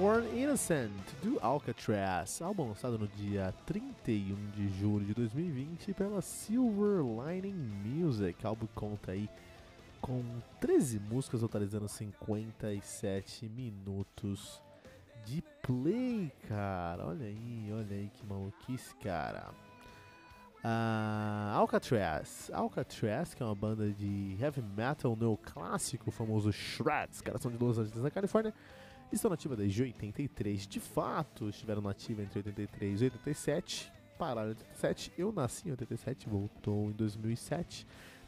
Born Innocent, do Alcatraz, álbum lançado no dia 31 de julho de 2020 pela Silver Lining Music. O álbum conta aí com 13 músicas, totalizando 57 minutos de play, cara. Olha aí, olha aí que maluquice, cara. Uh, Alcatraz, Alcatraz, que é uma banda de heavy metal neoclássico, o famoso Shreds, caras são de Los Angeles, na Califórnia estão nativa desde 83. De fato, estiveram nativa entre 83 e 87. Pararam em 87. Eu nasci em 87, voltou em 2007.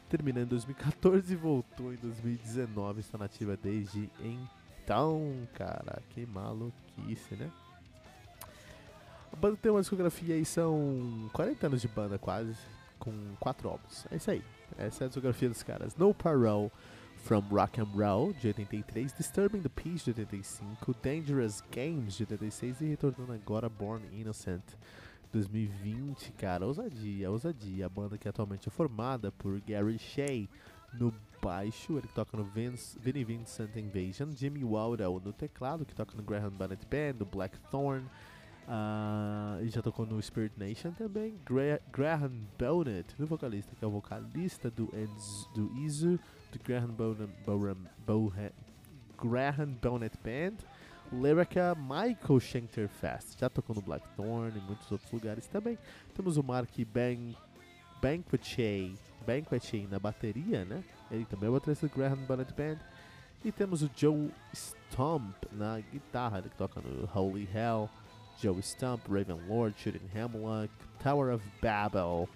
Terminando em 2014 e voltou em 2019. Está nativa desde então, cara. Que maluquice, né? A banda tem uma discografia aí, são 40 anos de banda quase, com 4 álbuns. É isso aí. Essa é a discografia dos caras. No Parole. From Rock and Roll, de 83, Disturbing the Peace, de 85, Dangerous Games, de 86 e retornando agora Born Innocent, 2020, cara, ousadia, ousadia. A banda que atualmente é formada por Gary Shea no baixo, ele toca no Vince, Vinnie Vincent Invasion, Jimmy Waldo no teclado, que toca no Graham Bennett Band, do Blackthorn, Uh, e já tocou no Spirit Nation também. Gra Graham Bonnet, no vocalista, que é o vocalista do, Enz, do Izu, do Graham Bonnet, Bohan, Graham Bonnet Band. Lyrica Michael Schenkerfest, já tocou no Blackthorn e muitos outros lugares também. Temos o Mark Ban Banquetchay, Banquetchay na bateria, né? Ele também é o baterista do Graham Bonnet Band. E temos o Joe Stomp na guitarra, ele que toca no Holy Hell. Joe Stump, Raven Lord, Shooting Hemlock, Tower of Babel,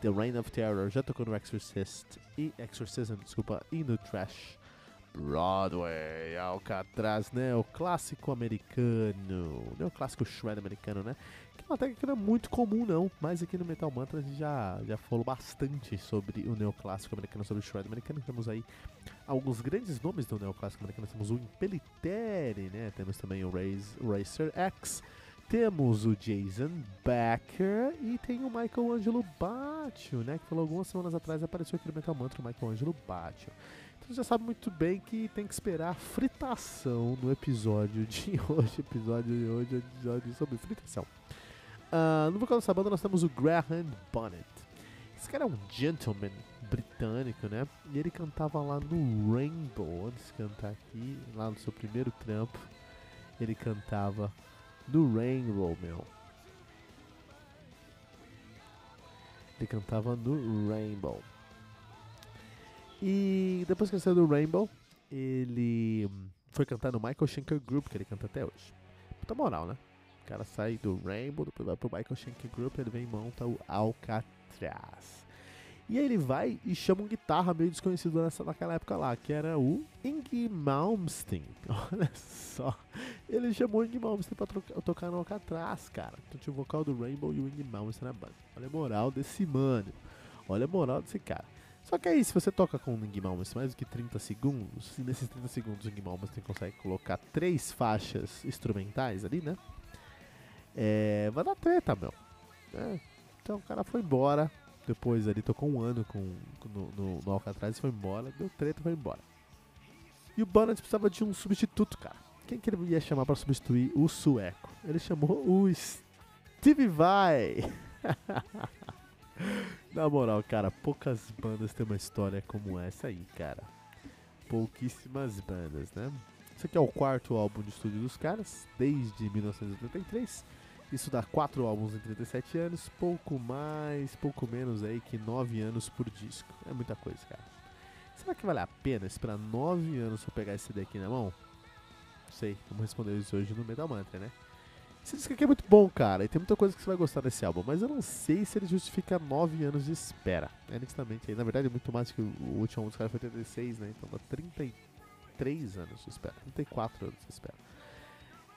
The Reign of Terror, já tocou no Exorcist e Exorcism, desculpa, e no Trash Broadway, Alcatraz, né? O clássico americano, né? O clássico shred americano, né? Que é uma técnica que não é muito comum, não, mas aqui no Metal Mantra a gente já, já falou bastante sobre o neoclássico americano, sobre o shred americano. Temos aí alguns grandes nomes do neoclássico americano. Temos o Impellitere, né? Temos também o Racer X, temos o Jason Becker e tem o Michael Angelo Batio, né? Que falou algumas semanas atrás, apareceu aqui no Metal Mantra o Michael Angelo Batio. Então você já sabe muito bem que tem que esperar fritação no episódio de hoje. Episódio de hoje episódio sobre fritação. Uh, no vocal dessa banda nós temos o Graham Bonnet. Esse cara é um gentleman britânico, né? E ele cantava lá no Rainbow, antes de cantar aqui, lá no seu primeiro trampo. Ele cantava do Rainbow, meu. Ele cantava no Rainbow. E depois que ele saiu do Rainbow, ele foi cantar no Michael Schenker Group, que ele canta até hoje. Puta moral, né? O cara sai do Rainbow, depois vai pro Michael Schenker Group, ele vem e monta o Alcatraz. E aí ele vai e chama um guitarra meio desconhecido nessa, naquela época lá, que era o Inge Malmsteen. Olha só. Ele chamou o Inge Malmsteen pra tocar no Alcatraz, cara. Então tinha o vocal do Rainbow e o Inge Malmsteen na banda. Olha a moral desse mano. Olha a moral desse cara. Só que aí, se você toca com o Inge Malmsteen mais do que 30 segundos, e nesses 30 segundos o Inge Malmsteen consegue colocar três faixas instrumentais ali, né? É, vai dar treta, meu. É, então o cara foi embora depois ali tocou um ano com, no, no, no Alcatraz e foi embora. Deu treta e foi embora. E o Bonnet precisava de um substituto, cara. Quem que ele ia chamar para substituir o sueco? Ele chamou o Steve Vai. Na moral, cara, poucas bandas têm uma história como essa aí, cara. Pouquíssimas bandas, né? Esse aqui é o quarto álbum de estúdio dos caras, desde 1983. Isso dá 4 álbuns em 37 anos, pouco mais, pouco menos aí que 9 anos por disco. É muita coisa, cara. Será que vale a pena esperar 9 anos pra pegar esse CD aqui na mão? Não sei, vamos responder isso hoje no Metal Mantra, né? Esse disco aqui é muito bom, cara, e tem muita coisa que você vai gostar desse álbum, mas eu não sei se ele justifica 9 anos de espera. É honestamente, na verdade, é muito mais que o último álbum dos caras foi 86, né? Então dá 33 anos de espera, 34 anos de espera.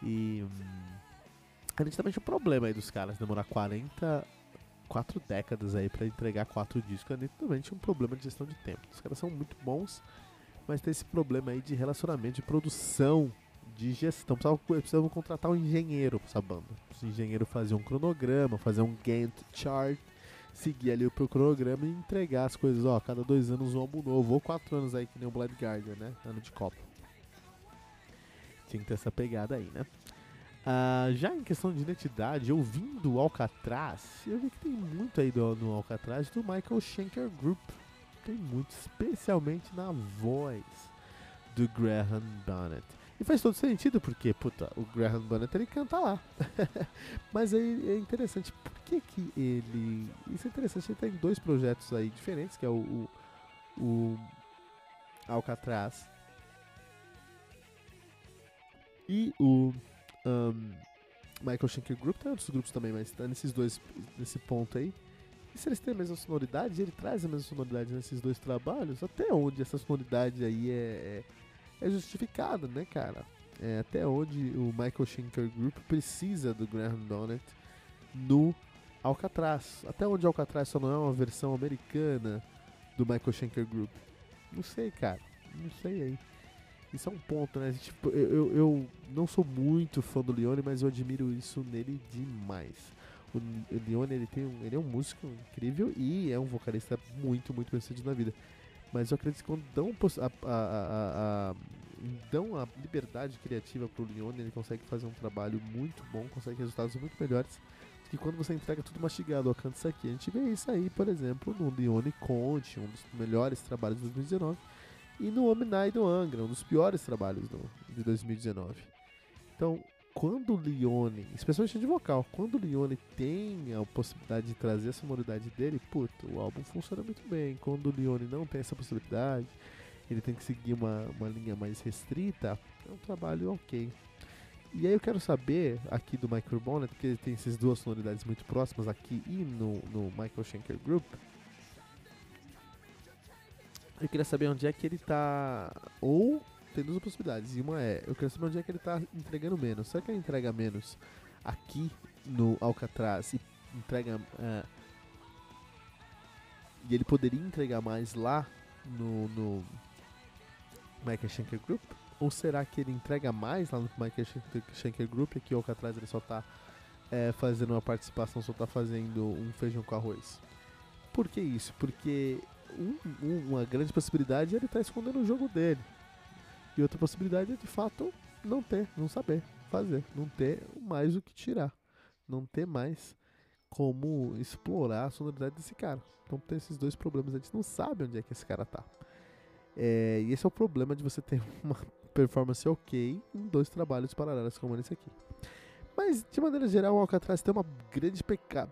E. Hum, é nitidamente um problema aí dos caras demorar 40, quatro décadas aí pra entregar quatro discos. É nitidamente um problema de gestão de tempo. Os caras são muito bons, mas tem esse problema aí de relacionamento, de produção, de gestão. Precisavam, contratar um engenheiro pra essa banda. O engenheiro fazer um cronograma, fazer um Gantt chart, seguir ali o cronograma e entregar as coisas. Ó, cada dois anos um álbum novo, ou quatro anos aí que nem o Blind Guardian, né? Ano de Copa. Tinha que ter essa pegada aí, né? Ah, já em questão de identidade, ouvindo o Alcatraz, eu vi que tem muito aí do, no Alcatraz do Michael Schenker Group. Tem muito, especialmente na voz do Graham Bonnet. E faz todo sentido, porque, puta, o Graham Bonnet ele canta lá. Mas aí é interessante, por que que ele... Isso é interessante, ele tem dois projetos aí diferentes, que é o, o, o Alcatraz e o um, Michael Schenker Group, tem outros grupos também, mas tá nesses dois, nesse ponto aí. E se eles têm a mesma sonoridade, ele traz a mesma sonoridade nesses dois trabalhos, até onde essa sonoridade aí é, é, é justificada, né, cara? É, até onde o Michael Schenker Group precisa do Graham Donnet no Alcatraz. Até onde Alcatraz só não é uma versão americana do Michael Schenker Group. Não sei, cara. Não sei aí. Isso é um ponto, né? Tipo, eu, eu, eu, não sou muito fã do Leone, mas eu admiro isso nele demais. O, Leone, ele, tem um, ele é um músico incrível e é um vocalista muito, muito sucedido na vida. Mas eu acredito que quando dão a, a, a, dão a liberdade criativa pro Leone, ele consegue fazer um trabalho muito bom, consegue resultados muito melhores do que quando você entrega tudo mastigado, ó, canta isso aqui. A gente vê isso aí, por exemplo, no Leone Conte, um dos melhores trabalhos de 2019 e no Omni do Angra, um dos piores trabalhos do, de 2019. Então, quando o Leone, especialmente de vocal, quando o Leone tem a possibilidade de trazer a sonoridade dele, puta, o álbum funciona muito bem. Quando o Leone não tem essa possibilidade, ele tem que seguir uma, uma linha mais restrita, é um trabalho ok. E aí eu quero saber aqui do Michael Bonnet, porque ele tem essas duas sonoridades muito próximas aqui e no, no Michael Schenker Group, eu queria saber onde é que ele tá. Ou tem duas possibilidades. E uma é, eu quero saber onde é que ele tá entregando menos. Será que ele entrega menos aqui no Alcatraz e entrega. Uh, e ele poderia entregar mais lá no, no Michael Schenker Group? Ou será que ele entrega mais lá no Michael Schenker Group e aqui o Alcatraz ele só tá é, fazendo uma participação, só tá fazendo um feijão com arroz? Por que isso? Porque um, um, uma grande possibilidade é ele estar tá escondendo o jogo dele. E outra possibilidade é de fato não ter, não saber fazer, não ter mais o que tirar, não ter mais como explorar a sonoridade desse cara. Então tem esses dois problemas, a gente não sabe onde é que esse cara tá. É, e esse é o problema de você ter uma performance ok em dois trabalhos paralelos como esse aqui. Mas, de maneira geral, o Alcatraz tem uma grande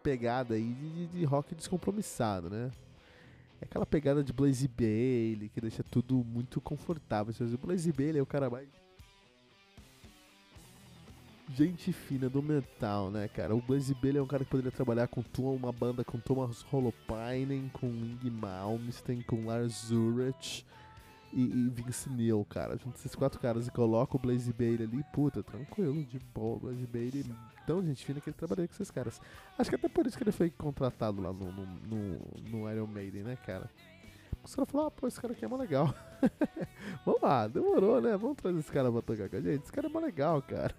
pegada aí de, de, de rock descompromissado, né? É aquela pegada de Blaze Bailey que deixa tudo muito confortável. O Blaze Bailey é o cara mais. Gente fina do metal, né, cara? O Blaze Bailey é um cara que poderia trabalhar com uma banda com Thomas Holopainen, com Ing Malmsteen, com Lars Ulrich e, e Vince Neil, cara. Junta esses quatro caras e coloca o Blaze Bailey ali, puta, tranquilo, de boa. Blaze Bailey, tão gente fina que ele trabalhou com esses caras. Acho que até por isso que ele foi contratado lá no, no, no, no Iron Maiden, né, cara? Os caras falaram, ah, pô, esse cara aqui é mó legal. Vamos lá, demorou, né? Vamos trazer esse cara pra tocar com a gente. Esse cara é mó legal, cara.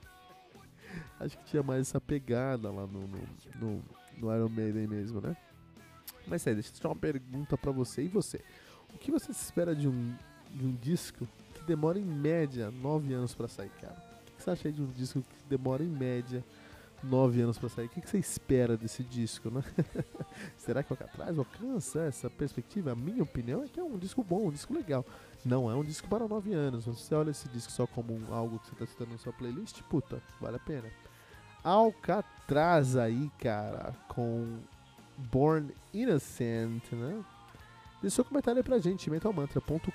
Acho que tinha mais essa pegada lá no, no, no, no Iron Maiden mesmo, né? Mas é, deixa eu te uma pergunta pra você. E você? O que você espera de um de um disco que demora em média 9 anos para sair, cara? O que você acha aí de um disco que demora em média 9 anos para sair? O que você espera desse disco, né? Será que o Alcatraz alcança essa perspectiva? A minha opinião é que é um disco bom, um disco legal. Não é um disco para 9 anos. Se você olha esse disco só como algo que você está citando na sua playlist, puta, vale a pena. Alcatraz aí, cara, com Born Innocent, né? Deixe seu comentário aí pra gente, mentalmantra.com.br.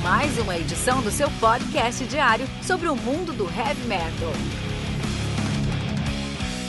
Mais uma edição do seu podcast diário sobre o mundo do heavy metal.